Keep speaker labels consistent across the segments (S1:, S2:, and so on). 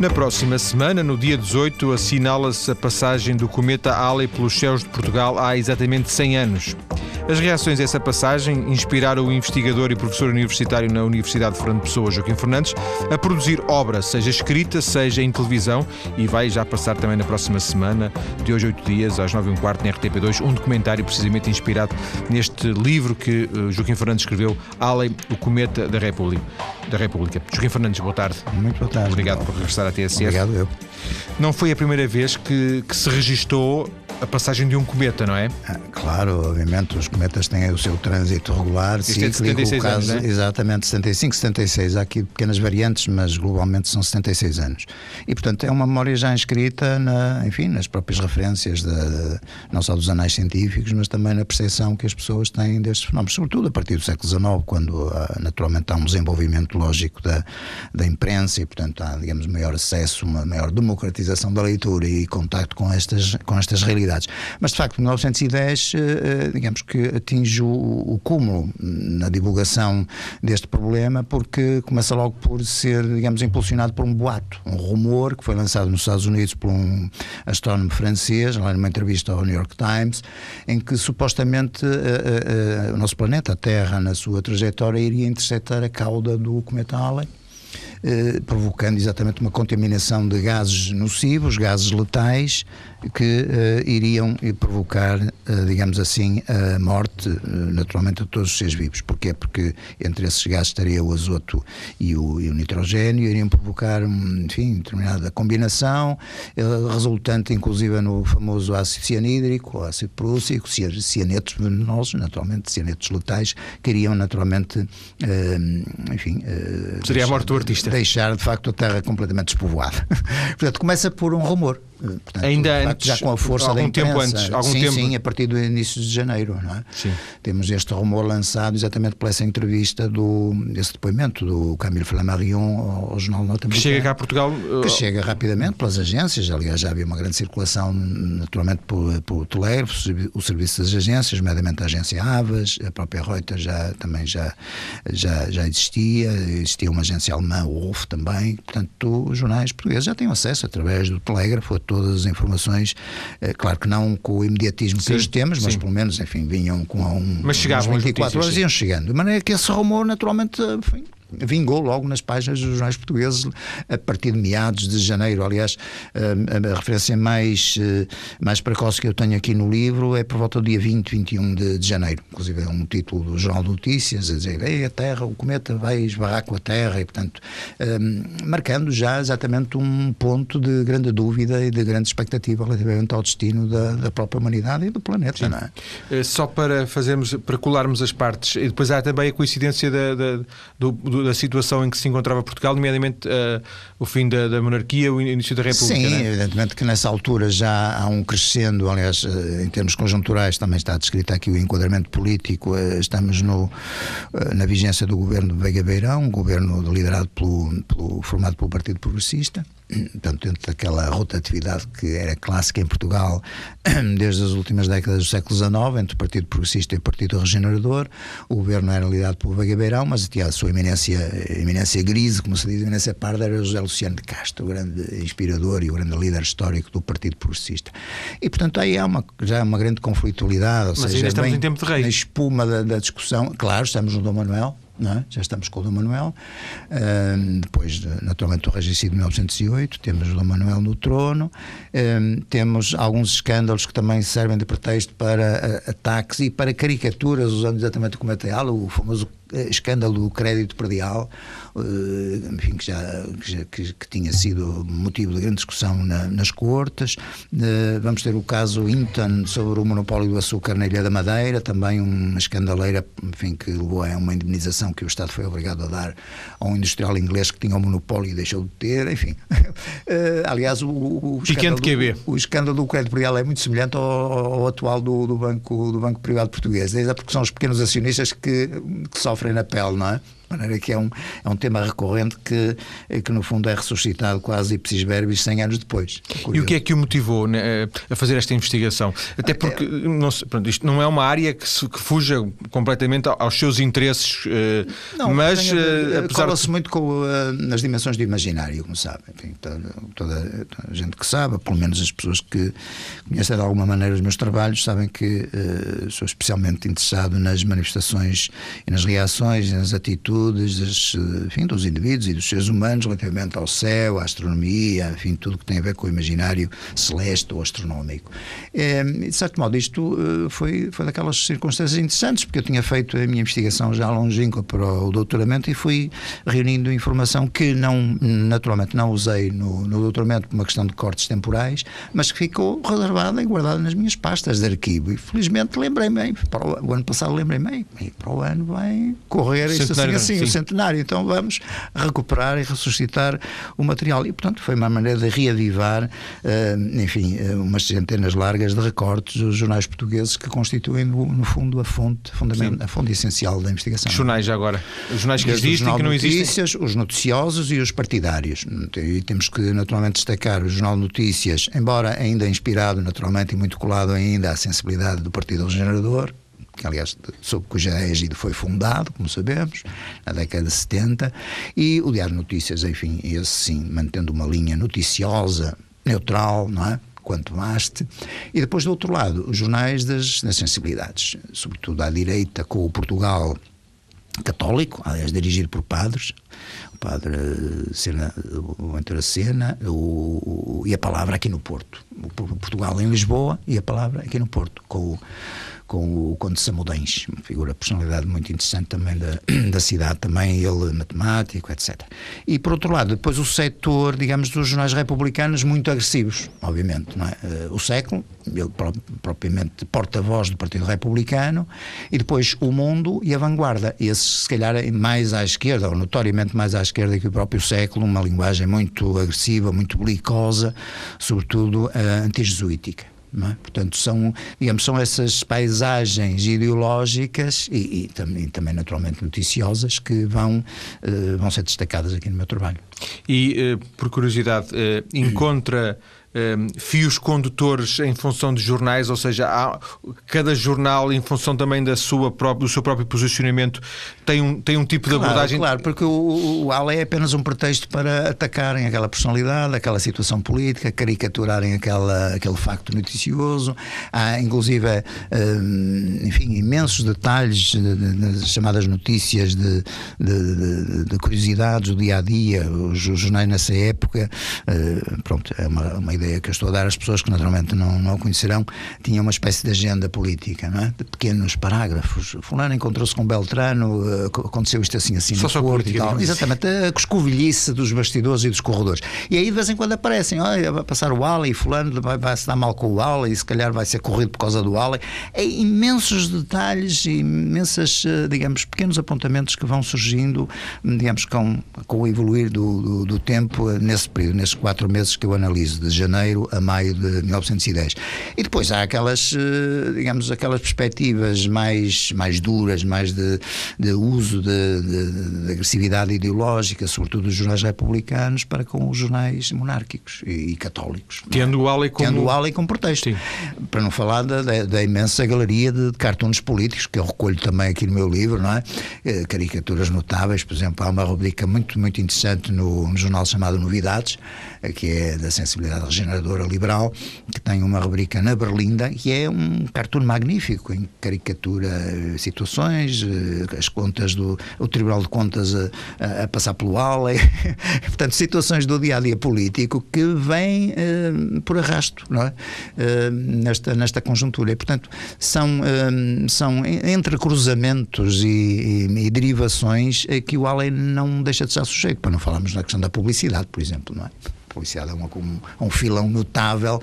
S1: Na próxima semana, no dia 18, assinala-se a passagem do cometa Halley pelos céus de Portugal há exatamente 100 anos. As reações a essa passagem inspiraram o investigador e professor universitário na Universidade de Fernando Pessoa, Joaquim Fernandes, a produzir obra, seja escrita, seja em televisão, e vai já passar também na próxima semana, de hoje a oito dias, às nove e um quarto, na RTP2, um documentário precisamente inspirado neste livro que uh, Joaquim Fernandes escreveu, Halley, o cometa da República. Da República. Joaquim Fernandes, boa tarde.
S2: Muito boa tarde.
S1: Obrigado por regressar à TSF.
S2: Obrigado eu.
S1: Não foi a primeira vez que, que se registou a passagem de um cometa, não é?
S2: Ah, claro, obviamente, os cometas têm o seu trânsito regular,
S1: Este é
S2: cíclico,
S1: 76
S2: o caso,
S1: anos, é?
S2: exatamente 75, 76. Há aqui pequenas variantes, mas globalmente são 76 anos. E, portanto, é uma memória já inscrita, na, enfim, nas próprias referências, de, não só dos anais científicos, mas também na percepção que as pessoas têm destes fenómenos, sobretudo a partir do século XIX, quando ah, naturalmente há um desenvolvimento lógico da, da imprensa e, portanto, há, digamos, maior acesso, uma maior democratização da leitura e contacto com estas, com estas realidades. Mas, de facto, 1910, eh, eh, digamos que atinge o, cúmulo na divulgação deste problema, porque começa logo por ser, digamos, impulsionado por um boato, um rumor que foi lançado nos Estados Unidos por um astrónomo francês, lá numa entrevista ao New York Times, em que supostamente eh, o nosso planeta, a Terra, na sua trajetória, iria interceptar a cauda do cometa Halley. provocando exatamente uma contaminação de gases nocivos, gases letais, que eh, iriam eh, provocar, eh, digamos assim, a morte, naturalmente, de todos os seres vivos. Porquê? Porque entre esses gases estaria o azoto e o, e o nitrogênio, iriam provocar, enfim, determinada combinação, resultante inclusive no famoso ácido cianídrico, ácido prússico, cia- cianetos venenosos, naturalmente, cianetos letais, que iriam naturalmente, enfim...
S1: Seria a
S2: deixar
S1: morte do artista.
S2: Deixar, de facto, a Terra completamente despovoada. Portanto, começa por um rumor. Portanto,
S1: Ainda antes,
S2: já com a força
S1: algum
S2: da imprensa.
S1: tempo antes, algum
S2: sim,
S1: tempo-
S2: sim, a partir do início de janeiro, não é?
S1: Sim.
S2: Temos este rumor lançado exatamente por essa entrevista do esse depoimento do Camille Flammarion ao, ao jornal
S1: Que
S2: norte-americano.
S1: chega cá a Portugal. uh,
S2: Que chega rapidamente pelas agências, aliás, já havia uma grande circulação, naturalmente, por, por servi- o serviço das agências, nomeadamente a agência Avas, a própria Reuters já, também já, já, já existia, existia uma agência alemã, o Wolf também, portanto, os jornais portugueses já têm acesso através do telégrafo a todas as informações, eh, claro que não com o imediatismo
S1: Sim,
S2: que hoje temos, mas pelo menos, enfim, vinham com um,
S1: Mas chegavam
S2: umas
S1: as
S2: 24
S1: notícias,
S2: horas
S1: sim.
S2: iam chegando, de maneira que esse rumor, naturalmente, enfim, vingou logo nas páginas dos jornais portugueses a partir de meados de janeiro. Aliás, a, a referência mais, eh, mais precoce que eu tenho aqui no livro é por volta do dia 20, 21 de, de janeiro. Inclusive é um título do Jornal de Notícias a dizer Ei, a Terra, o cometa vai esbarrar com a Terra e, portanto, eh, marcando já exatamente um ponto de grande dúvida e de grande expectativa relativamente ao destino da, da própria humanidade e do planeta, não é?
S1: Eh, Só para fazermos, para colarmos as partes, e depois há também a coincidência da, da, do- do- da situação em que se encontrava Portugal, nomeadamente eh, o fim da, da monarquia, o início da República.
S2: Sim,
S1: não é?
S2: evidentemente que nessa altura já há um crescendo, aliás, eh, em termos conjunturais também está descrito aqui o enquadramento político. eh, Estamos no, na vigência do governo de Veiga Beirão, um governo liderado pelo, pelo- formado pelo Partido Progressista. Portanto, dentro daquela rotatividade que era clássica em Portugal desde as últimas décadas do século XIX, entre o Partido Progressista e o Partido Regenerador, o governo era liderado pelo Veiga Beirão, mas tinha a sua eminência, eminência grise, como se diz, eminência parda, era José Luciano de Castro, o grande inspirador e o grande líder histórico do Partido Progressista. E, portanto, aí há uma, já uma grande conflitualidade, ou
S1: Mas
S2: seja,
S1: ainda estamos
S2: bem
S1: em tempo de reis.
S2: na espuma da, da discussão. Claro, estamos no Dom Manuel, é? já estamos com o Dom Manuel. Depois, de- naturalmente, do regicídio de 1908, temos o Dom Manuel no trono. Temos alguns escândalos que também servem de pretexto para ah, ataques e para caricaturas, usando exatamente como é o famoso escândalo do crédito predial, eh, enfim, que já, que, já- que- tinha sido motivo de grande discussão na- nas cortes. Eh, vamos ter o caso Inton sobre o monopólio do açúcar na Ilha da Madeira, também uma escandaleira, enfim, que levou a uma indemnização que o Estado foi obrigado a dar a um industrial inglês que tinha o monopólio e deixou de ter, enfim. Eh, aliás, o, o, escândalo, o escândalo do crédito predial é muito semelhante ao, ao atual do, do banco, do banco Privado Português, desde porque são os pequenos acionistas que, que sofrem na pele, não é? Maneira que é um, é um tema recorrente que, que no fundo é ressuscitado quase ipsis verbis 100 anos depois.
S1: É e o que é que o motivou né, a fazer esta investigação? Até porque não, pronto, isto não é uma área que, se, que fuja completamente aos seus interesses, eh, não, mas
S2: uh, apesar cola-se de... muito com uh, nas dimensões do imaginário, como sabe. Enfim, toda, toda, a gente que sabe, pelo menos as pessoas que conhecem de alguma maneira os meus trabalhos, sabem que uh, sou especialmente interessado nas manifestações e nas reações, nas atitudes das, enfim, dos indivíduos e dos seres humanos relativamente ao céu, à astronomia, enfim, tudo que tem a ver com o imaginário celeste ou astronómico. É, de certo modo, isto foi, foi daquelas circunstâncias interessantes, porque eu tinha feito a minha investigação já longínqua para o doutoramento e fui reunindo informação que não, naturalmente não usei no, no doutoramento por uma questão de cortes temporais, mas que ficou reservada e guardada nas minhas pastas de arquivo. E felizmente lembrei-me, o, o, ano passado lembrei-me, para o ano vai correr isto assim, assim, sim. o centenário. Então vamos recuperar e ressuscitar o material. E portanto foi uma maneira de reavivar, uh, enfim, uh, umas centenas largas de recortes dos jornais portugueses que constituem, no, no fundo, a fonte, a fonte essencial da investigação.
S1: Jornais agora? Os jornais que existem, que não
S2: existem? Os noticiosos e os partidários. E temos que naturalmente destacar o Jornal de Notícias, embora ainda inspirado naturalmente e muito colado ainda à sensibilidade do Partido Regenerador, que aliás sob cuja égide foi fundado, como sabemos, na década de 70, e o Diário de Notícias, enfim, esse sim, mantendo uma linha noticiosa, neutral, não é? quanto haste, e depois do outro lado, os jornais das, das sensibilidades, sobretudo à direita, com o Portugal católico, aliás, dirigido por padres, o padre Sena, o Ventura Sena, o, e a palavra aqui no Porto. O Portugal em Lisboa e a palavra aqui no Porto, com o com o Conde Samudens, uma figura, personalidade muito interessante também da, da cidade, também ele matemático, etc. E por outro lado, depois o setor, digamos, dos jornais republicanos muito agressivos, obviamente, não é? Eh, o século, ele propriamente porta-voz do Partido Republicano, e depois o Mundo e a Vanguarda, esses se calhar mais à esquerda, ou notoriamente mais à esquerda que o próprio século, uma linguagem muito agressiva, muito belicosa, sobretudo uh, antijesuítica. É? Portanto, são, digamos, são essas paisagens ideológicas e, e, também, também, naturalmente, noticiosas que vão, uh, vão ser destacadas aqui no meu trabalho.
S1: E, uh, por curiosidade, uh, encontra um, ehm, fios condutores em função de jornais, ou seja, há, cada jornal, em função também da sua própria, do seu próprio posicionamento, tem um, tem um tipo
S2: claro,
S1: de abordagem.
S2: Claro, porque o, o ALE é apenas um pretexto para atacarem aquela personalidade, aquela situação política, caricaturarem aquela, aquele facto noticioso. Há, inclusive, um, enfim, imensos detalhes nas chamadas notícias de, de, de, de, curiosidades do dia a dia, os, os jornais nessa época. Uh, pronto, é uma, uma ideia que eu estou a dar às pessoas que naturalmente não, não o conhecerão, tinha uma espécie de agenda política, não é? de pequenos parágrafos. Fulano encontrou-se com Beltrano, eh, aconteceu isto assim, assim,
S1: Só no Porto e tal.
S2: Exatamente, a coscovilhice dos bastidores e dos corredores. E aí de vez em quando aparecem, olha, vai passar o Ali, fulano vai, vai se dar mal com o Ali, e se calhar vai ser corrido por causa do Ali. É imensos detalhes e imensas, eh, digamos, pequenos apontamentos que vão surgindo, digamos, com, com o evoluir do, do, do tempo eh, nesse período, nesses quatro meses que eu analiso, de janeiro janeiro a maio de 1910. E depois há aquelas, eh, digamos, aquelas perspectivas mais, mais duras, mais de, de uso de, de, de agressividade ideológica, sobretudo dos jornais republicanos, para com os jornais monárquicos e, e católicos.
S1: É? Tendo o Ali como...
S2: Tendo o Ali como pretexto. Sim. Para não falar da, da, da imensa galeria de, de cartoons políticos, que eu recolho também aqui no meu livro, não é? Eh, caricaturas notáveis, por exemplo, há uma rubrica muito, muito interessante no, no jornal chamado Novidades, eh, que é da sensibilidade regeneradora liberal, que tem uma rubrica na Berlinda, que é um cartoon magnífico, em caricatura eh, situações, eh, as contas do o Tribunal de Contas a, a passar pelo ALE, portanto, situações do dia a dia político que vêm uh, por arrasto não é? Uh, nesta, nesta conjuntura. E, portanto, são, uh, são entrecruzamentos e, e, e derivações que o ALE não deixa de estar sujeito, para não falarmos na questão da publicidade, por exemplo, não é? Policial é uma, um, um filão notável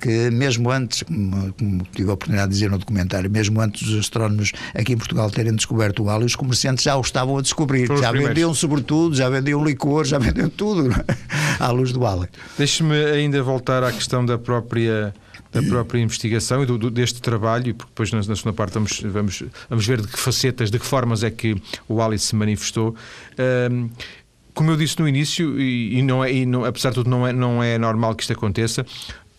S2: que mesmo antes, como, como, tive a oportunidade de dizer no documentário, mesmo antes dos astrónomos aqui em Portugal terem descoberto o hálio, os comerciantes já o estavam a descobrir. já primeiros. vendiam sobretudo, já vendiam licor, já vendiam tudo é? à luz do hálio.
S1: Deixe-me ainda voltar à questão da própria da própria investigação e do, do, deste trabalho, e depois na, na, segunda parte vamos, vamos, vamos ver de que facetas, de que formas é que o Alice se manifestou. Um, como eu disse no início, e, e não é, e não, apesar de tudo, não é, não é normal que isto aconteça,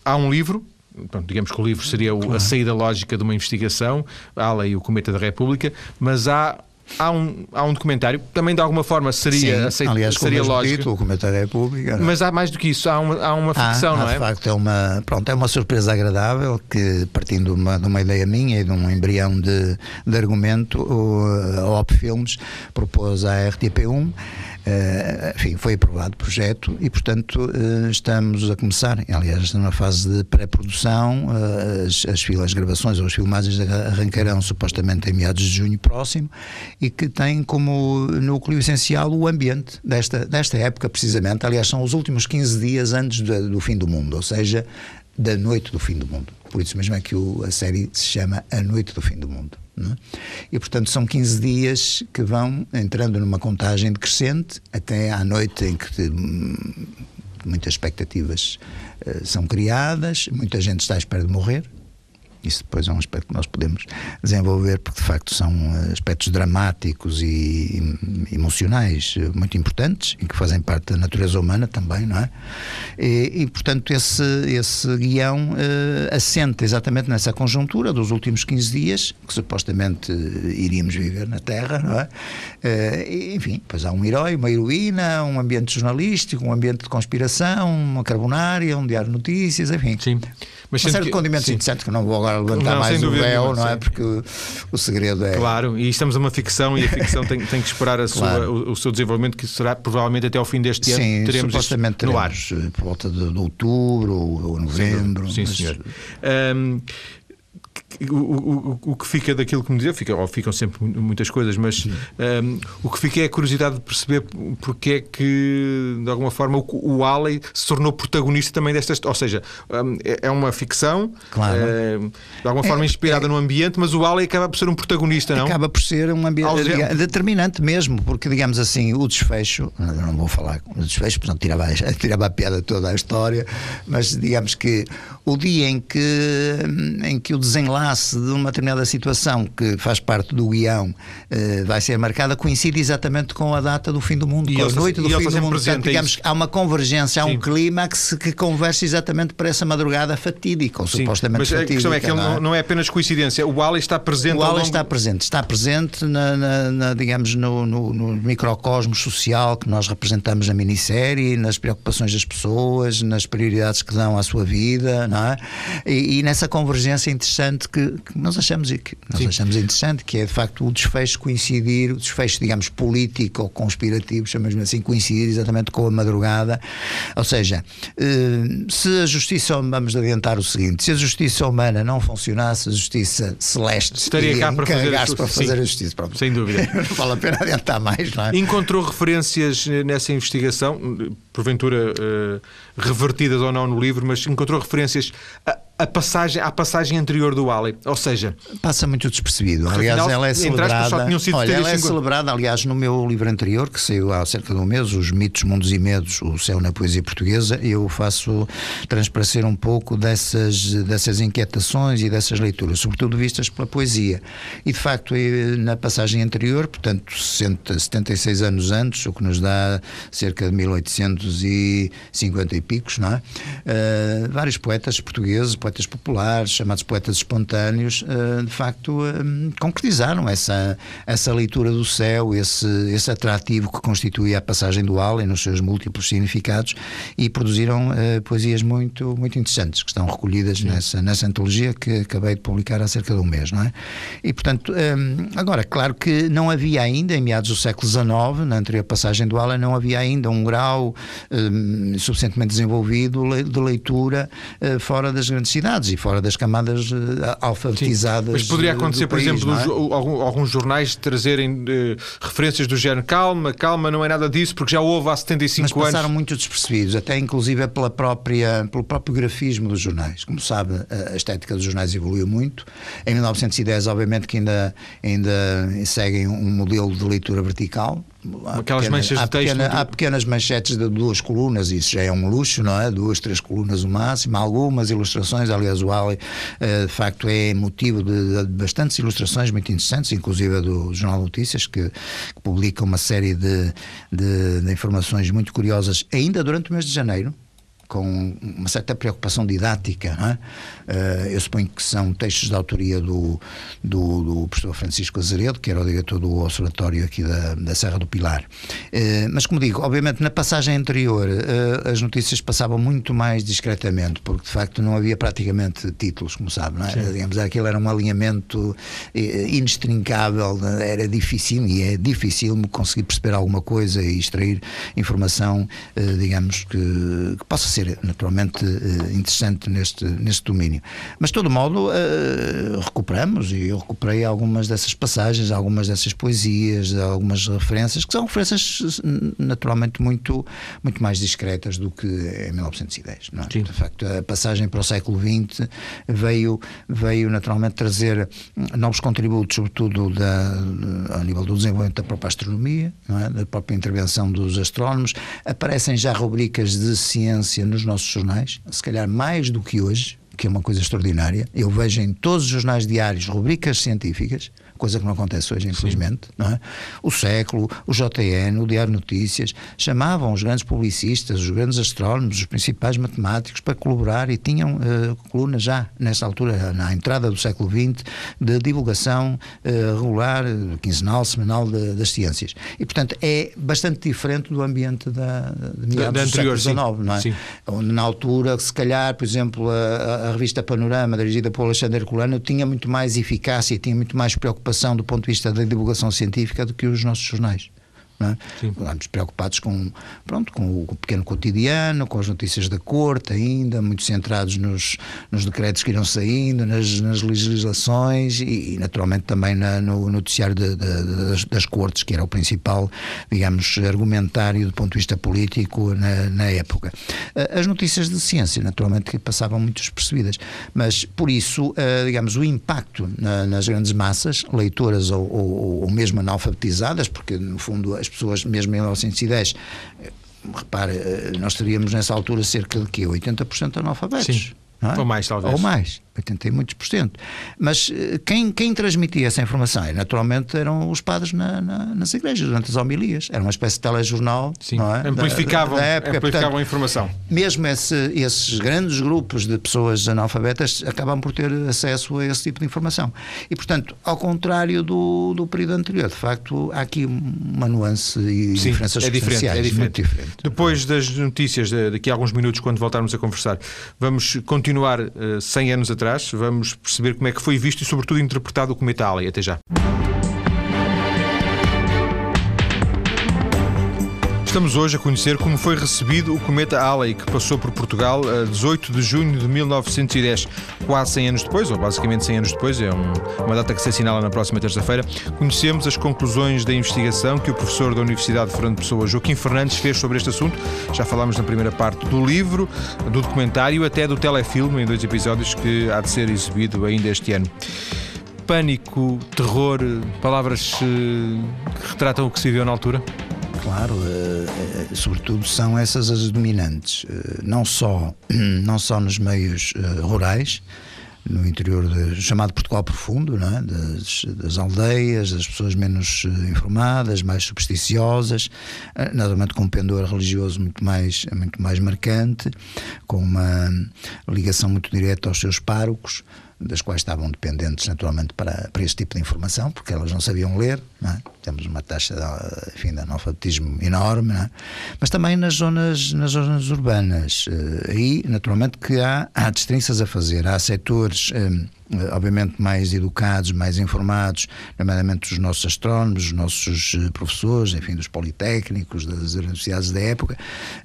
S1: há um livro Pronto, digamos que o livro seria o, claro. a saída lógica de uma investigação, a lei e o Cometa da República, mas há há um, há um documentário, também de alguma forma seria,
S2: Sim,
S1: aceito,
S2: aliás,
S1: seria lógico.
S2: Título, o Comentário da República.
S1: Mas há mais do que isso, há uma, há uma ficção,
S2: há,
S1: não
S2: há,
S1: é?
S2: De facto, é uma, pronto, é uma surpresa agradável que, partindo de uma, de uma ideia minha e de um embrião de, de argumento, o, a Op Filmes propôs à RTP1 Uh, enfim, foi aprovado o projeto e, portanto, uh, estamos a começar, aliás, numa fase de pré-produção, uh, as, as, as gravações ou as filmagens arrancarão supostamente em meados de junho próximo e que tem como núcleo essencial o ambiente desta, desta época, precisamente. Aliás, são os últimos 15 dias antes do, do fim do mundo, ou seja, da noite do fim do mundo. Por isso mesmo é que o, a série se chama A Noite do Fim do Mundo. É? E, portanto, são 15 dias que vão entrando numa contagem decrescente até à noite em que hum, muitas expectativas uh, são criadas, muita gente está à espera de morrer. Isso depois é um aspecto que nós podemos desenvolver, porque de facto são eh, aspectos dramáticos e emocionais eh, muito importantes e que fazem parte da natureza humana também, não é? E, e portanto, esse, esse guião uh, assenta exatamente nessa conjuntura dos últimos 15 dias, que supostamente iríamos viver na Terra, não é? Enfim, depois há um herói, uma heroína, um ambiente jornalístico, um ambiente de conspiração, uma carbonária, um diário de notícias, enfim.
S1: Sim.
S2: Mas uma série de condimentos interessantes que não vou agora levantar não, mais o véu, não é? Porque o, segredo é.
S1: Claro, e estamos numa ficção e a ficção tem, tem que esperar a sua, claro. o, o, seu desenvolvimento, que será provavelmente até ao fim deste
S2: Sim,
S1: ano. Teremos
S2: supostamente
S1: no ar.
S2: Eh, por volta de, de outubro ou, novembro.
S1: Sim, mas... senhor. Um, o, o, o que fica daquilo que me dizia, fica, ou ficam sempre muitas coisas, mas um, o que fica é a curiosidade de perceber porque é que, de alguma forma, o, o Alley se tornou protagonista também destas. Ou seja, um, é, é uma ficção,
S2: claro.
S1: um, de alguma forma é, inspirada é, no ambiente, mas o Alley acaba por ser um protagonista, não?
S2: Acaba por ser um ambiente determinante mesmo, porque, digamos assim, o desfecho, não vou falar o desfecho, portanto, tirava, tirava a piada toda a história, mas digamos que o dia em que, em que o desenlace de uma determinada situação que faz parte do guião eh, vai ser marcada coincide exatamente com a data do fim do mundo, e com a noite do fim do mundo. Portanto, digamos há uma convergência, há um clímax que conversa exatamente para essa madrugada fatídica, ou Sim, supostamente mas fatídica.
S1: A questão é que
S2: não
S1: é? não é apenas coincidência, o Ali está presente.
S2: O Ali
S1: longo...
S2: está presente, está presente na, na, na digamos, no, no, no microcosmos social que nós representamos na minissérie, nas preocupações das pessoas, nas prioridades que dão à sua vida, não é? E, e nessa convergência interessante que, que nós achamos que nós achamos interessante, que é de facto o desfecho coincidir, o desfecho, digamos, político ou conspirativo, chamamos assim, coincidir exatamente com a madrugada. Ou seja, eh, se a justiça, vamos adiantar o seguinte, se a justiça humana não funcionasse, a justiça celeste
S1: estaria cá para fazer, a,
S2: para fazer a justiça. Própria.
S1: Sem dúvida.
S2: não vale a pena adiantar mais, não é?
S1: Encontrou referências nessa investigação, porventura uh, revertidas ou não no livro, mas encontrou referências a, a passagem, à passagem anterior do Ali. Ou seja,
S2: passa muito despercebido. Aliás, Afinal, ela é celebrada. Olha, ela é celebrada, aliás, no meu livro anterior, que saiu há cerca de um mês, Os Mitos, Mundos e Medos, O Céu na Poesia Portuguesa, eu faço transparecer um pouco dessas, dessas inquietações e dessas leituras, sobretudo vistas pela poesia. E de facto, na passagem anterior, portanto, 60, 76 anos antes, o que nos dá cerca de 1850 e picos, não é? Uh, vários poetas portugueses, poetas populares, chamados poetas espontâneos, eh, de facto eh, concretizaram essa, essa leitura do céu, esse, esse atrativo que constitui a passagem do Allen nos seus múltiplos significados e produziram poesias muito, muito interessantes que estão recolhidas nessa, nessa antologia que acabei de publicar há cerca de um mês, não é? E portanto, agora, claro que não havia ainda, em meados do século XIX, na anterior passagem do Allen, não havia ainda um grau suficientemente desenvolvido de leitura fora das grandes cidades e fora das camadas uh, alfabetizadas. Sim,
S1: mas poderia acontecer,
S2: por país,
S1: exemplo,
S2: é?
S1: alguns jornais trazerem uh, referências do género calma, calma, não é nada disso, porque já houve há 75
S2: mas
S1: anos.
S2: passaram muito despercebidos, até inclusive pela própria, pelo próprio grafismo dos jornais. Como sabe, a estética dos jornais evoluiu muito. Em 1910, obviamente, que ainda, ainda seguem um modelo de leitura vertical,
S1: Aquelas
S2: pequena,
S1: manchas de texto.
S2: Pequena,
S1: muito...
S2: Há pequenas manchetes de duas colunas, isso já é um luxo, não é? Duas, três colunas o máximo. Há algumas ilustrações, aliás, o Ali, uh, de facto, é motivo de, de, bastantes ilustrações muito interessantes, inclusive do Jornal de Notícias, que, que publica uma série de, de, de informações muito curiosas, ainda durante o mês de janeiro com uma certa preocupação didática. É? eu suponho que são textos de autoria do, do, do, professor Francisco Azeredo, que era o diretor do Observatório aqui da, da Serra do Pilar. Eh, mas, como digo, obviamente na passagem anterior eh, as notícias passavam muito mais discretamente, porque de facto não havia praticamente títulos, como sabe. Não é? Digamos, aquilo era um alinhamento inextrincável, era difícil e é difícil conseguir perceber alguma coisa e extrair informação, digamos, que, que possa ser ser naturalmente eh, interessante neste, neste domínio. Mas, de todo modo, uh, recuperamos e eu recuperei algumas dessas passagens, algumas dessas poesias, algumas referências, que são referências naturalmente muito, muito mais discretas do que em 1910. Não é? De facto, a passagem para o século XX veio, veio naturalmente trazer novos contributos, sobretudo da, ao nível do desenvolvimento da própria astronomia, é? da própria intervenção dos astrónomos. Aparecem já rubricas de ciência nos nossos jornais, se calhar mais do que hoje, que é uma coisa extraordinária. Eu vejo em todos os jornais diários rubricas científicas coisa que não acontece hoje, infelizmente. Não é? O Século, o JN, o Diário Notícias, chamavam os grandes publicistas, os grandes astrónomos, os principais matemáticos para colaborar e tinham uh, colunas já, nessa altura, na entrada do século XX, de divulgação uh, regular, quinzenal, semanal de, das ciências. E, portanto, é bastante diferente do ambiente da, de meados da, do século XIX, não é? Sim. Onde, na altura, se calhar, por exemplo, a, a revista Panorama, dirigida por Alexandre Colano, tinha muito mais eficácia, tinha muito mais preocupação preocupação do ponto de vista da divulgação científica do que os nossos jornais. É? Estamos preocupados com, pronto, com o pequeno cotidiano, com as notícias da corte ainda, muito centrados nos, nos decretos que irão saindo, nas, nas legislações e, e, naturalmente também na, no noticiário de, de, das, das, cortes, que era o principal, digamos, argumentário do ponto de vista político na, na época. Eh, as notícias de ciência, naturalmente, que passavam muito despercebidas, mas por isso, eh, digamos, o impacto na, nas grandes massas, leitoras ou, ou, ou mesmo analfabetizadas, porque no fundo as pessoas, mesmo em 1910, eh, repare, eh, nós teríamos nessa altura cerca de quê? 80% analfabetos. Sim.
S1: É? Ou mais, talvez.
S2: Ou mais. 80 e muitos por cento. Mas eh, quem, quem transmitia essa informação? Naturalmente eram os padres na, na, nas igrejas, durante as homilias. Era uma espécie de telejornal.
S1: Sim, é? amplificavam, da, da época. amplificavam Portanto, a informação.
S2: Mesmo esse, esses grandes grupos de pessoas analfabetas acabam por ter acesso a esse tipo de informação. E, portanto, ao contrário do, do período anterior, de facto, há aqui uma nuance e Sim, diferenças
S1: é diferente, é
S2: diferente.
S1: diferente. Depois das notícias, daqui a alguns minutos, quando voltarmos a conversar, vamos continuar uh, eh, 100 anos atrás atrás, vamos perceber como é que foi visto e, sobretudo, interpretado o cometa Halley. Até já. Estamos hoje a conhecer como foi recebido o cometa Halley, que passou por Portugal a 18 de junho de 1910, quase 100 anos depois, ou basicamente 100 anos depois, é um, uma data que se assinala na próxima terça-feira. Conhecemos as conclusões da investigação que o professor da Universidade de Fernando Pessoa, Joaquim Fernandes, fez sobre este assunto. Já falámos na primeira parte do livro, do documentário, até do telefilme, em dois episódios, que há de ser exibido ainda este ano pânico, terror, palavras eh, que retratam o que se viveu na altura?
S2: Claro, uh, sobretudo são essas as dominantes, uh, não, só, não só nos meios rurais, no interior de, chamado Portugal Profundo, é? das, das, aldeias, das pessoas menos informadas, mais supersticiosas, naturalmente com um pendor religioso muito mais, muito mais marcante, com uma ligação muito direta aos seus párocos das quais estavam dependentes naturalmente para, para este tipo de informação, porque elas não sabiam ler, não é? Temos uma taxa de, enfim, de analfabetismo enorme, é? mas também nas zonas, nas zonas urbanas. Eh, aí, naturalmente, que há, há distinções a fazer, há setores. Um, eh, obviamente mais educados, mais informados, nomeadamente os nossos astrónomos, os nossos eh, professores, enfim, dos politécnicos, das universidades da época,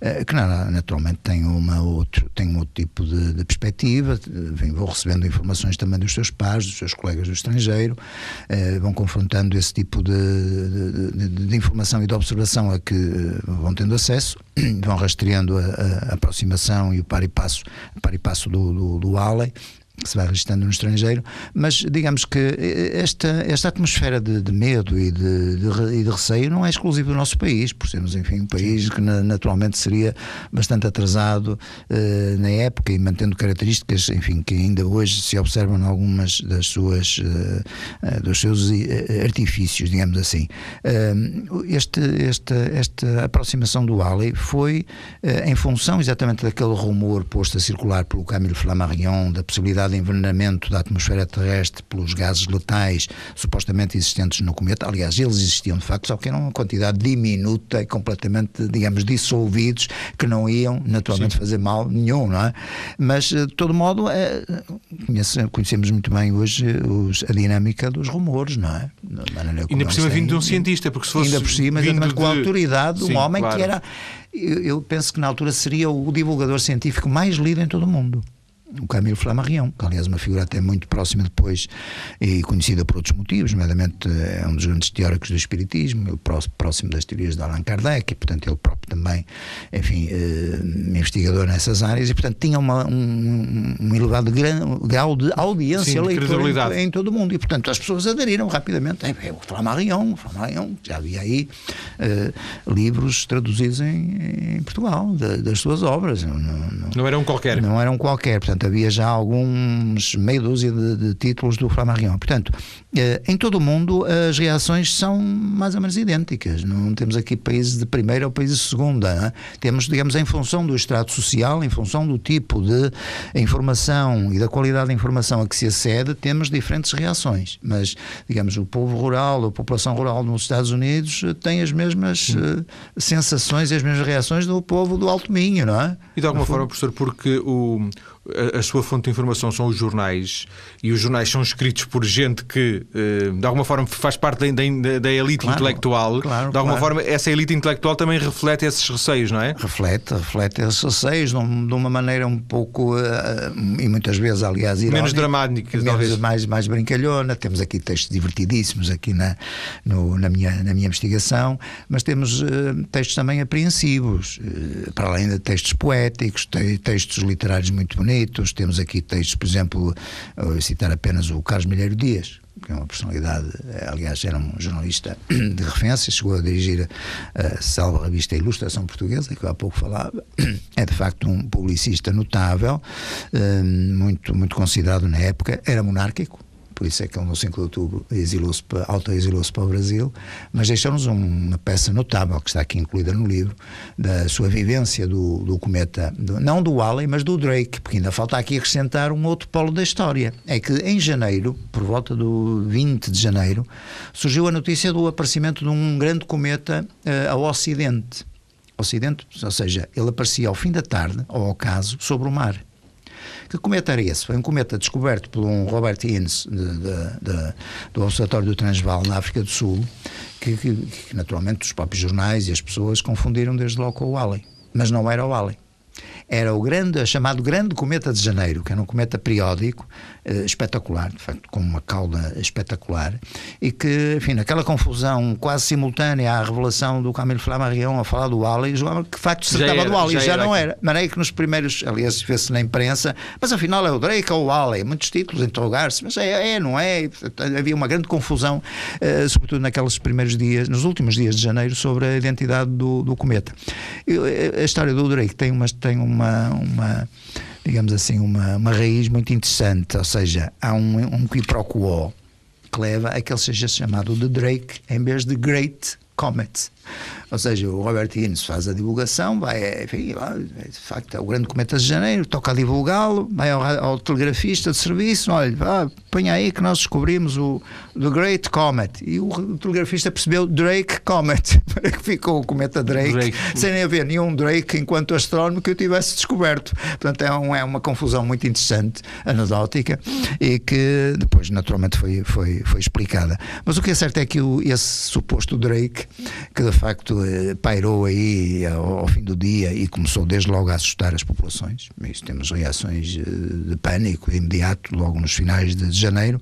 S2: eh, que naturalmente têm, uma outro, têm outro tipo de, de perspectiva, vão recebendo informações também dos seus pais, dos seus colegas do estrangeiro, vão confrontando esse tipo de, de, de informação e de observação a que vão tendo acesso, vão rastreando a, a, aproximação e o par e passo, par e passo do, do, do que se vai registrando no estrangeiro, mas digamos que esta, esta atmosfera de, de medo e de, de, de, receio não é exclusiva do nosso país, por sermos, enfim, um país que naturalmente seria bastante atrasado uh, na época e mantendo características, enfim, que ainda hoje se observam em algumas das suas, dos seus artifícios, digamos assim. Uh, este, esta, esta aproximação do Ali foi em função exatamente daquele rumor posto a circular pelo Camille Flammarion da possibilidade de envenenamento da atmosfera terrestre pelos gases letais supostamente existentes no cometa. Aliás, eles existiam de facto, só que eram uma quantidade diminuta e completamente, digamos, dissolvidos, que não iam naturalmente Sim. fazer mal nenhum, não é? Mas, de todo modo, é, conhecemos muito bem hoje os, a dinâmica dos rumores, não é?
S1: Ainda por cima vindo de um cientista, porque se fosse.
S2: Ainda por cima, de... com a autoridade de um homem claro. que era. Eu, eu penso que na altura seria o divulgador científico mais lido em todo o mundo o Camilo Flammarion, que aliás é uma figura até muito próxima depois e conhecida por outros motivos, nomeadamente é um dos grandes teóricos do Espiritismo, próximo das teorias de Allan Kardec, e portanto ele próprio também, enfim, eh, investigador nessas áreas, e portanto tinha uma, um, um, elevado grau de audiência Sim, em, em, todo o mundo, e portanto as pessoas aderiram rapidamente. É, é o Flammarion, o Flammarion, já havia aí eh, livros traduzidos em, em Portugal, de, das suas obras.
S1: Não, não, não eram qualquer.
S2: Não eram qualquer, portanto Portanto, havia já alguns meio dúzia de, de títulos do Flammarion. Portanto, eh, em todo o mundo as reações são mais ou menos idênticas. Não temos aqui países de primeira ou países de segunda. É? Temos, digamos, em função do estrato social, em função do tipo de informação e da qualidade da informação a que se acede, temos diferentes reações. Mas, digamos, o povo rural, a população rural nos Estados Unidos tem as mesmas uh, sensações e as mesmas reações do povo do Alto Minho, não é?
S1: E de alguma forma, professor, porque o a, sua fonte de informação são os jornais e os jornais são escritos por gente que, eh, de alguma forma, faz parte da, da, da elite claro, intelectual. Claro, de alguma claro. forma, essa elite intelectual também reflete esses receios, não é?
S2: Reflete, reflete esses receios de uma maneira um pouco, eh, e muitas vezes, aliás,
S1: irónica, menos dramática, talvez.
S2: Mais, mais brincalhona. Temos aqui textos divertidíssimos aqui na, no, na, minha, na minha investigação, mas temos uh, textos também apreensivos, para além de textos poéticos, te, textos literários muito bonitos bonitos. Temos aqui textos, por exemplo, citar apenas o Carlos Milheiro Dias, que é uma personalidade, eh, aliás, era um jornalista de referência, chegou a dirigir a salva revista Ilustração Portuguesa, que eu há pouco falava. É de facto um publicista notável, eh, muito, muito considerado na época, era monárquico por isso é que ele no 5 de outubro exilou-se, auto-exilou-se para o Brasil, mas deixou-nos uma peça notável, que está aqui incluída no livro, da sua vivência do, do cometa, do, não do Halley, mas do Drake, porque ainda falta aqui acrescentar um outro polo da história. É que em janeiro, por volta do 20 de janeiro, surgiu a notícia do aparecimento de um grande cometa uh, ao Ocidente. Ocidente, ou seja, ele aparecia ao fim da tarde, ou ao caso, sobre o mar. Que cometa era esse? Foi um cometa descoberto por um Robert Innes do Observatório do Transvaal na África do Sul, que, que, que, naturalmente os próprios jornais e as pessoas confundiram desde logo com o Halley. Mas não era o Halley era o grande, chamado Grande Cometa de Janeiro, que era um cometa periódico, eh, espetacular, de facto, com uma cauda espetacular, e que, enfim, naquela confusão quase simultânea à revelação do Camilo Flammarion a falar do Halley, que de facto se tratava do Halley, já, já não aqui. era. Maneira que nos primeiros, aliás, vê-se na imprensa, mas afinal é o Drake ou o Halley, muitos títulos, interrogar-se, mas é, é, não é? Havia uma grande confusão, uh, sobretudo naqueles primeiros dias, nos últimos dias de janeiro, sobre a identidade do, do cometa. a história do Drake tem uma, tem uma, uma digamos assim, uma, uma raiz muito interessante, ou seja, há um, um quiproquo que leva a que ele seja chamado de Drake em vez de Great Comet. Ou seja, o Robert Innes faz a divulgação, vai, enfim, de facto, é o grande cometa de janeiro, toca a divulgá-lo, vai ao, ao, telegrafista de serviço, olha, ah, põe aí que nós descobrimos o The Great Comet. E o, o telegrafista percebeu Drake Comet, que ficou o cometa Drake, Drake, sem nem haver nenhum Drake enquanto astrónomo que eu tivesse descoberto. Portanto, é, um, é uma confusão muito interessante, anedótica, e que depois, naturalmente, foi, foi, foi explicada. Mas o que é certo é que o, esse suposto Drake, que de facto eh, pairou aí ao, ao, fim do dia e começou desde logo a assustar as populações. Isso temos reações eh, de pânico imediato, logo nos finais de janeiro.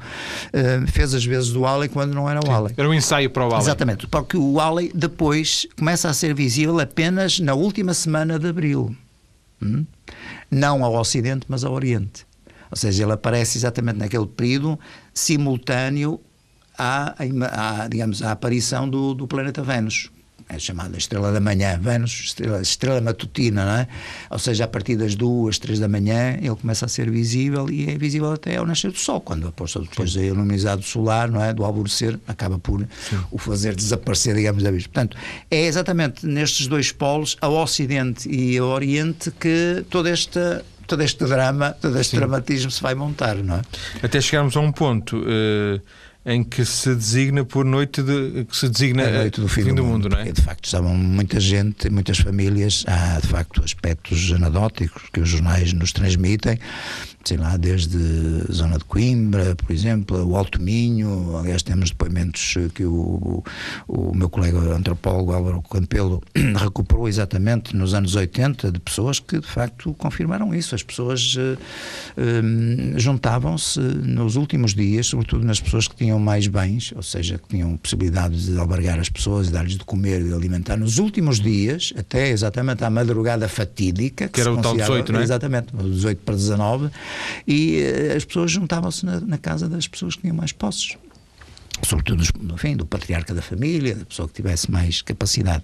S2: Fez as vezes do Alley quando não era o Alley.
S1: Era um ensaio para o Alley.
S2: Exatamente, porque o Alley depois começa a ser visível apenas na última semana de abril. Hum? Não ao Ocidente, mas ao Oriente. Ou seja, ele aparece exatamente naquele período simultâneo à, à digamos, à aparição do, do planeta Vênus é chamada Estrela da Manhã, Vênus, estrela, estrela matutina, não é? Ou seja, a partir das duas, três da manhã, ele começa a ser visível e é visível até ao nascer do Sol, quando aposta depois Sim. da iluminizado solar, não é? Do alvorecer, acaba por Sim. o fazer desaparecer, digamos, da vista. Portanto, é exatamente nestes dois polos, ao Ocidente e ao Oriente, que toda esta todo este drama, todo este Sim. dramatismo se vai montar, não é?
S1: Até chegarmos a um ponto. Uh em que se designa por noite de, que se designa a noite do fim, fim do, do, mundo, mundo não é?
S2: de facto estavam muita gente, muitas famílias, há de facto aspectos anedóticos que os jornais nos transmitem sei lá, desde a zona de Coimbra, por exemplo, o Alto Minho, aliás temos depoimentos que o, o meu colega antropólogo Álvaro Campelo recuperou exatamente nos anos 80 de pessoas que de facto confirmaram isso. As pessoas uh, uh, juntavam-se nos últimos dias, sobretudo nas pessoas que tinham mais bens, ou seja, que tinham possibilidade de albergar as pessoas, dar-lhes de comer e de alimentar, nos últimos dias, até exatamente à madrugada fatídica,
S1: que, que era o tal 18, não é?
S2: Exatamente, 18 para 19 e eh, as pessoas juntavam-se na, na casa das pessoas que tinham mais posses sobretudo enfim, do patriarca da família, da pessoa que tivesse mais capacidade.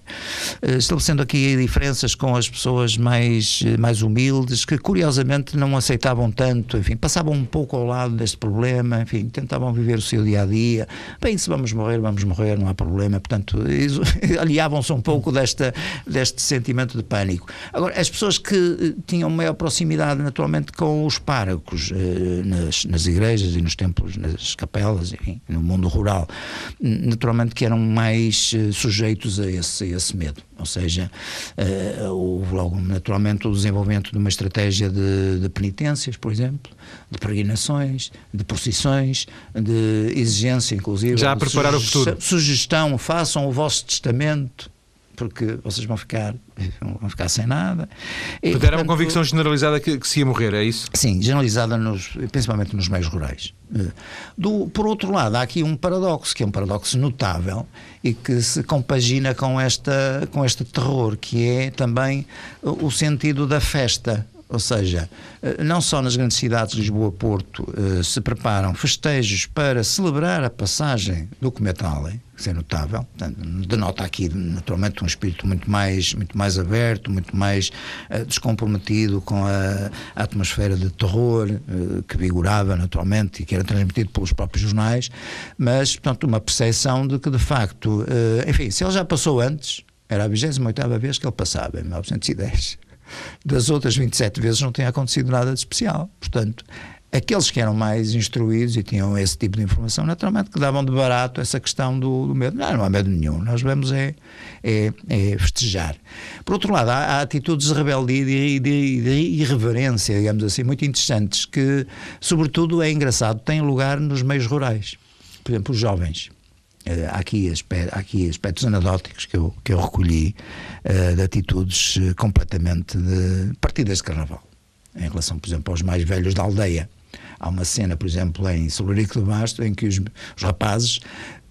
S2: Eh, estabelecendo aqui diferenças com as pessoas mais, eh, mais humildes, que curiosamente não aceitavam tanto, enfim, passavam um pouco ao lado deste problema, enfim, tentavam viver o seu dia a dia. Bem, se vamos morrer, vamos morrer, não há problema. Portanto, aliavam-se um pouco desta, deste sentimento de pânico. Agora, as pessoas que eh, tinham maior proximidade, naturalmente, com os párocos nas, nas igrejas e nos templos, nas capelas, enfim, no mundo rural rural, naturalmente que eram mais uh, sujeitos a esse, a esse medo. Ou seja, houve logo naturalmente o desenvolvimento de uma estratégia de, de penitências, por exemplo, de peregrinações, de procissões, de exigência, inclusive.
S1: Já a preparar o futuro.
S2: Sugestão, façam o vosso testamento porque vocês vão ficar, vão ficar sem nada.
S1: E, portanto, era uma convicção generalizada que, que, se ia morrer, é isso?
S2: Sim, generalizada nos, principalmente nos meios rurais. Eh, do, por outro lado, há aqui um paradoxo, que é um paradoxo notável e que se compagina com, esta, com este terror, que é também o sentido da festa. Ou seja, eh, não só nas grandes cidades, Lisboa, Porto, eh, se preparam festejos para celebrar a passagem do cometa Halley, que é notável, denota aqui naturalmente um espírito muito mais, muito mais aberto, muito mais uh, descomprometido com a, atmosfera de terror que vigorava naturalmente e que era transmitido pelos próprios jornais, mas portanto uma percepção de que de facto, enfim, se ele já passou antes, era a 28 vez que ele passava, em 1910 das outras 27 vezes não tem acontecido nada de especial. Portanto, aqueles que eram mais instruídos e tinham esse tipo de informação, naturalmente que davam de barato essa questão do, do medo. Não, não há medo nenhum. Nós vamos é, é, é festejar. Por outro lado, há, há atitudes de rebeldia e de, de, de, irreverência, digamos assim, muito interessantes, que, sobretudo, é engraçado, têm lugar nos meios rurais. Por exemplo, os jovens. Uh, há, aqui aspectos, há aqui aspectos anedóticos que eu, que eu recolhi uh, de atitudes uh, completamente de partidas de carnaval, em relação, por exemplo, aos mais velhos da aldeia. Há uma cena, por exemplo, em Solurico do Basto, em que os, os rapazes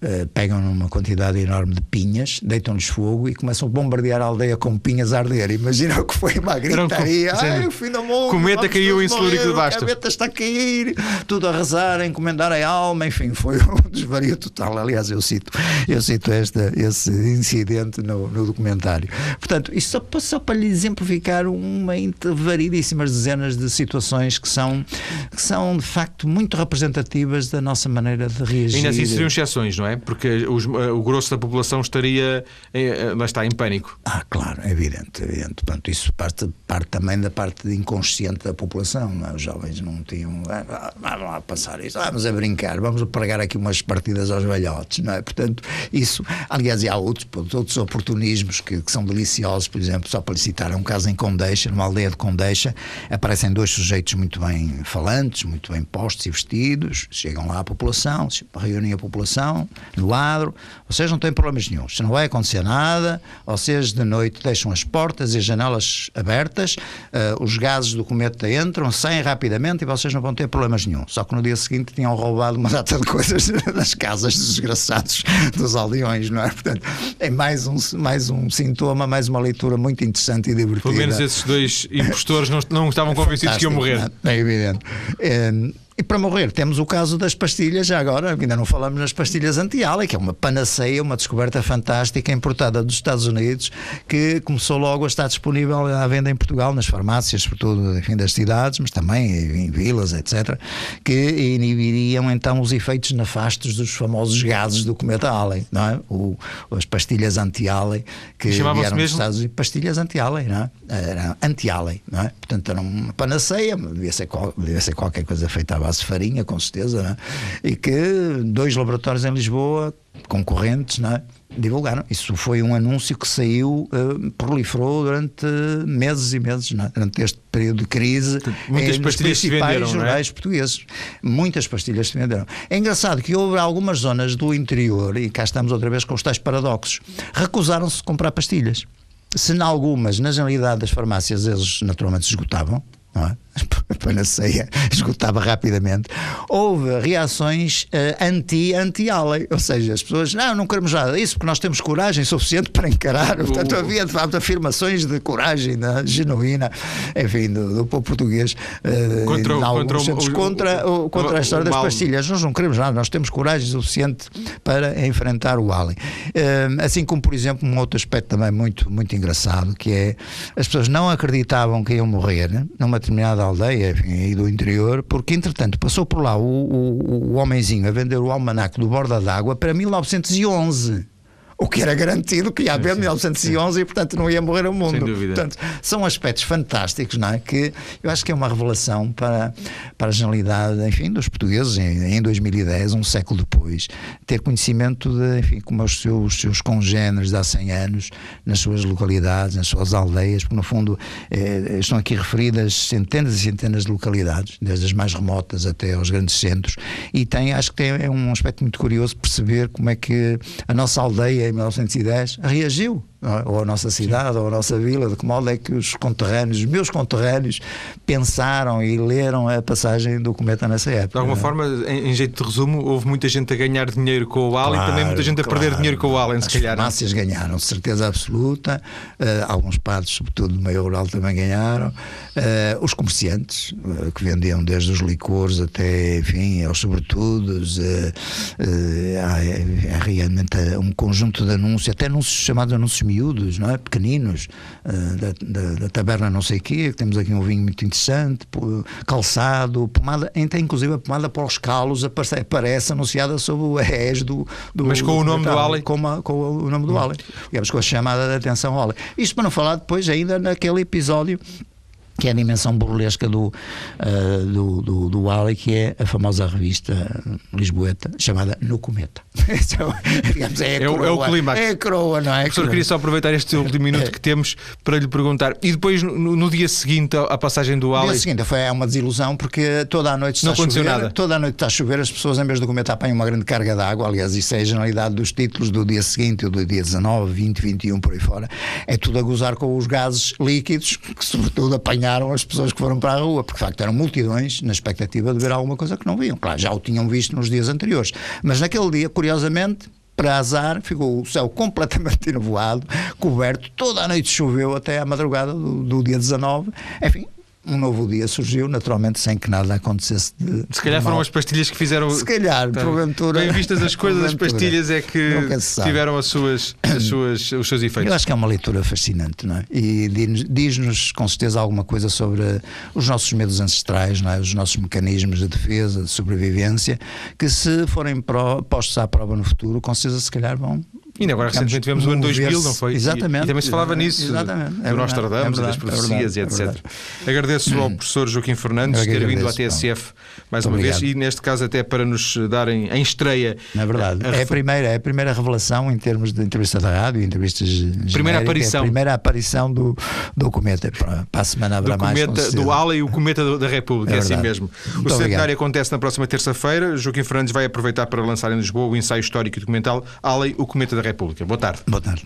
S2: uh, pegam numa quantidade enorme de pinhas, deitam-lhes fogo e começam a bombardear a aldeia com pinhas a arder. Imagina o que foi uma gritaria. Ai, o fim do mundo.
S1: Cometa caiu em Celúrico de Basto.
S2: Cometa está a cair. Tudo a rezar, a encomendar a alma. Enfim, foi um desvario total. Aliás, eu cito, eu cito esta, esse incidente no, no documentário. Portanto, isto só, só para lhe exemplificar uma variedíssimas dezenas de situações que são, que são de facto muito representativas da nossa maneira de reagir.
S1: Ainda assim seriam exceções, não é? É? Porque os, eh, o grosso da população estaria, eh, lá está, em pânico.
S2: Ah, claro, é evidente, é evidente. Portanto, isso parte, parte também da parte inconsciente da população. É? Os jovens não tinham. Ah, vamos lá passar isso, vamos a brincar, vamos a pregar aqui umas partidas aos velhotes, não é? Portanto, isso. Aliás, e há outros, outros oportunismos que, que são deliciosos, por exemplo, só para citar, um caso em Condeixa, numa aldeia de Condeixa, aparecem dois sujeitos muito bem falantes, muito bem postos e vestidos, chegam lá à população, reúnem a população no adro, vocês não têm problemas nenhum. Se não vai acontecer nada, vocês de noite deixam as portas e as janelas abertas, uh, os gases do cometa entram, saem rapidamente e vocês não vão ter problemas nenhum. Só que no dia seguinte tinham roubado uma data de coisas das casas dos desgraçados dos aldeões, não é? Portanto, é mais um, mais um sintoma, mais uma leitura muito interessante e divertida.
S1: Pelo menos esses dois impostores não, não estavam convencidos que iam morrer.
S2: É, é evidente. É, e para morrer, temos o caso das pastilhas, já agora, ainda não falamos nas pastilhas anti-ala, que é uma panaceia, uma descoberta fantástica importada dos Estados Unidos, que começou logo a estar disponível à venda em Portugal, nas farmácias, sobretudo enfim, das cidades, mas também em vilas, etc., que inibiriam então os efeitos nefastos dos famosos gases do cometa Halley, não é? O, as pastilhas anti-Halley, que vieram dos Estados Unidos, pastilhas anti-Halley, não é? Era anti-Halley, não é? Portanto, era uma panaceia, devia ser, devia ser qualquer coisa feita base de farinha, com certeza, né? e que dois laboratórios em Lisboa, concorrentes, né? divulgaram. Isso foi um anúncio que saiu, uh, proliferou durante meses e meses, né? durante este período de crise.
S1: Muitas eh, pastilhas se venderam,
S2: jornais
S1: é?
S2: portugueses. Muitas pastilhas se venderam. É engraçado que houve algumas zonas do interior, e cá estamos outra vez com os tais paradoxos, recusaram-se de comprar pastilhas. Se em algumas, na generalidade das farmácias, eles naturalmente se esgotavam, não é? panaceia esgotava rapidamente, houve reações uh, anti-anti-Alley, ou seja, as pessoas, não, não queremos nada disso porque nós temos coragem suficiente para encarar. Portanto, havia de facto afirmações de coragem né, genuína, enfim, do, do povo português uh, contra, contra, centros, o, contra, o, contra a história das pastilhas. Nós não queremos nada, nós temos coragem suficiente para enfrentar o Alley. Uh, assim como, por exemplo, um outro aspecto também muito, muito engraçado, que é as pessoas não acreditavam que iam morrer numa determinada da aldeia enfim, e do interior, porque entretanto passou por lá o, o, o homenzinho a vender o almanac do Borda d'Água para 1911 o que era garantido que ia haver em 1911 e, portanto, não ia morrer o mundo.
S1: Sem dúvida.
S2: Portanto, são aspectos fantásticos, não é? Que eu acho que é uma revelação para, para a generalidade, enfim, dos portugueses em, em 2010, um século depois, ter conhecimento de, enfim, como os seus, seus congêneres de há 100 anos, nas suas localidades, nas suas aldeias, porque, no fundo, eh, estão aqui referidas centenas e centenas de localidades, desde as mais remotas até aos grandes centros, e tem, acho que tem, é um aspecto muito curioso perceber como é que a nossa aldeia em 1910 reagiu é? ou a nossa cidade, ou a nossa vila, de que modo é que os conterrâneos, os meus conterrâneos, pensaram e leram a passagem do cometa nessa época.
S1: De alguma
S2: é?
S1: forma, em, em, jeito de resumo, houve muita gente a ganhar dinheiro com o Allen claro, e também muita gente a claro. perder dinheiro com o Allen,
S2: se
S1: As calhar.
S2: As farmácias ganharam, de certeza absoluta, uh, alguns padres, sobretudo do meio rural, também ganharam, uh, os comerciantes, uh, que vendiam desde os licores até, enfim, aos sobretudos, realmente um conjunto de anúncios, até anúncios chamados anúncios miúdos, não é? pequeninos, uh, da, da, da, taberna não sei o quê, temos aqui um vinho muito interessante, calçado, pomada, inclusive a pomada para os calos aparece, aparece anunciada sob o ES do, do
S1: Mas com o nome do Ale?
S2: Com, uma, com o nome do hum. Ale, digamos, com a chamada de atenção ao Ale. Isto para não falar depois ainda naquele episódio que é a dimensão burlesca do, uh, do, do, do Ali, que é a famosa revista lisboeta chamada No Cometa.
S1: Então, digamos, é, a é, o, é o climax.
S2: É a croa, não é?
S1: Professor, queria só aproveitar este último minuto que temos para lhe perguntar. E depois, no, no dia seguinte, a passagem do Ali?
S2: No dia seguinte foi uma desilusão, porque toda a noite está
S1: não
S2: a chover.
S1: Nada.
S2: Toda a noite está a chover, as pessoas, em vez do cometa, apanham uma grande carga de água. Aliás, isso é a generalidade dos títulos do dia seguinte, ou do dia 19, 20, 21, por aí fora. É tudo a gozar com os gases líquidos, que sobretudo apanharam as pessoas que foram para a rua, porque de facto eram multidões na expectativa de ver alguma coisa que não viam. Claro, já o tinham visto nos dias anteriores. Mas naquele dia, curiosamente, para azar, ficou o céu completamente enevoado, coberto, toda a noite choveu até à madrugada do, do dia 19. Enfim, um novo dia surgiu, naturalmente sem que nada acontecesse de.
S1: Se calhar foram as pastilhas que fizeram.
S2: Se calhar, tá. porventura.
S1: Bem vistas as coisas, as pastilhas é que tiveram as suas, as suas, os seus efeitos.
S2: Eu acho que é uma leitura fascinante, não é? E diz-nos com certeza alguma coisa sobre os nossos medos ancestrais, não é? os nossos mecanismos de defesa, de sobrevivência, que se forem postos à prova no futuro, com certeza se calhar vão
S1: E agora recentemente tivemos o ano 2000, não foi?
S2: Exatamente.
S1: E, e também se falava nisso,
S2: exatamente,
S1: do
S2: é
S1: Nostradamus,
S2: é
S1: das
S2: verdade,
S1: profecias
S2: é
S1: e etc. Agradeço ao professor Joaquim Fernandes ter vindo à TSF mais uma vez e neste caso até para nos darem em estreia.
S2: Na verdade,
S1: a- a
S2: é, a primeira, é a primeira revelação em termos de entrevista da rádio, entrevistas genéricas,
S1: aparição.
S2: É a primeira aparição do, do Cometa. Para, para a semana haverá
S1: do,
S2: mais. com
S1: cometa, do ALA e o Cometa da República,
S2: É
S1: é, assim mesmo. O centenário
S2: obrigado.
S1: acontece na próxima terça-feira. Joaquim Fernandes vai aproveitar para lançar em Lisboa o ensaio histórico e documental ALA e o Cometa da República. Boa tarde.
S2: Boa tarde.